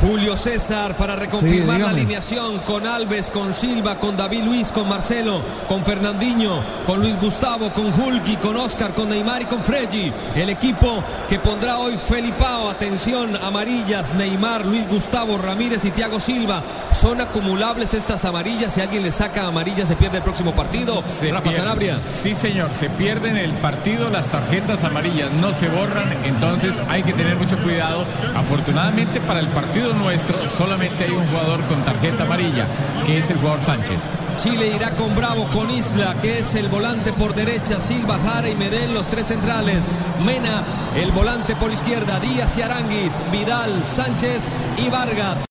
Julio César para reconfirmar Sí, la alineación con Alves, con Silva, con David Luis, con Marcelo, con Fernandinho, con Luis Gustavo, con Hulki, con Oscar, con Neymar y con Freggi. El equipo que pondrá hoy Felipao. Atención, amarillas, Neymar, Luis Gustavo, Ramírez y Thiago Silva. Son acumulables estas amarillas. Si alguien le saca amarillas se pierde el próximo partido. Se Rafa pierde. Sanabria. Sí, señor, se pierden el partido las tarjetas amarillas, no se borran, entonces hay que tener mucho cuidado. Afortunadamente para el partido nuestro solamente hay un jugador con tarjeta amarilla, que es el jugador Sánchez. Chile irá con Bravo, con Isla, que es el volante por derecha, Silva, Jara y Medel, los tres centrales. Mena, el volante por izquierda, Díaz y Vidal, Sánchez y Vargas.